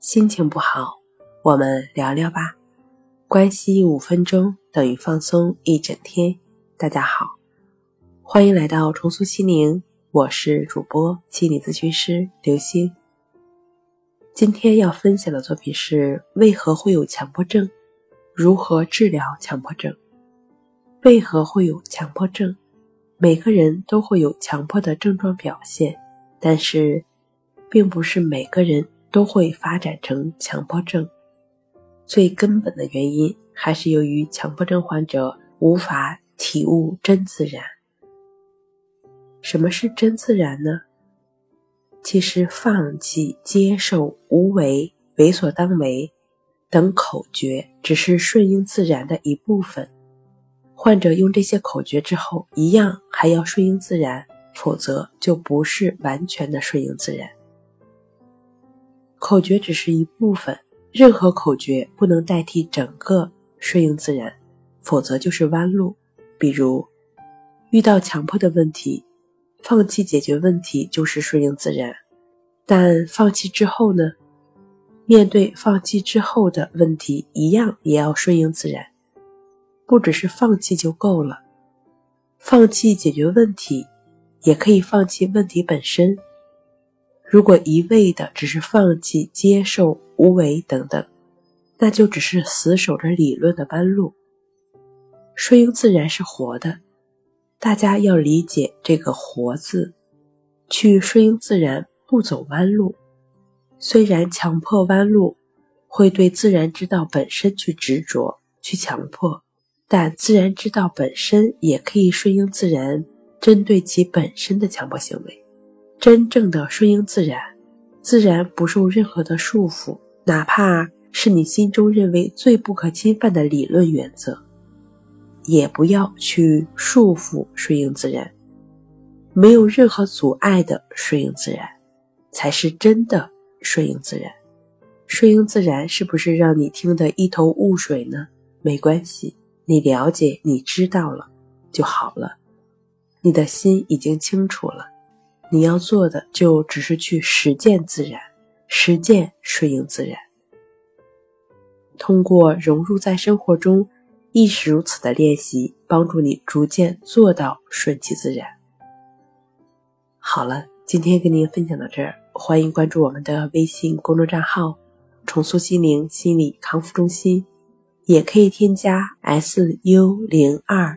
心情不好，我们聊聊吧。关系五分钟等于放松一整天。大家好，欢迎来到重塑心灵，我是主播心理咨询师刘星。今天要分享的作品是：为何会有强迫症？如何治疗强迫症？为何会有强迫症？每个人都会有强迫的症状表现，但是，并不是每个人。都会发展成强迫症，最根本的原因还是由于强迫症患者无法体悟真自然。什么是真自然呢？其实，放弃、接受、无为、为所当为等口诀只是顺应自然的一部分。患者用这些口诀之后，一样还要顺应自然，否则就不是完全的顺应自然。口诀只是一部分，任何口诀不能代替整个顺应自然，否则就是弯路。比如，遇到强迫的问题，放弃解决问题就是顺应自然，但放弃之后呢？面对放弃之后的问题，一样也要顺应自然，不只是放弃就够了，放弃解决问题，也可以放弃问题本身。如果一味的只是放弃、接受、无为等等，那就只是死守着理论的弯路。顺应自然是活的，大家要理解这个“活”字，去顺应自然，不走弯路。虽然强迫弯路会对自然之道本身去执着、去强迫，但自然之道本身也可以顺应自然，针对其本身的强迫行为。真正的顺应自然，自然不受任何的束缚，哪怕是你心中认为最不可侵犯的理论原则，也不要去束缚顺应自然。没有任何阻碍的顺应自然，才是真的顺应自然。顺应自然是不是让你听得一头雾水呢？没关系，你了解，你知道了就好了，你的心已经清楚了。你要做的就只是去实践自然，实践顺应自然。通过融入在生活中，亦是如此的练习，帮助你逐渐做到顺其自然。好了，今天跟您分享到这儿，欢迎关注我们的微信公众账号“重塑心灵心理康复中心”，也可以添加 s u 零二。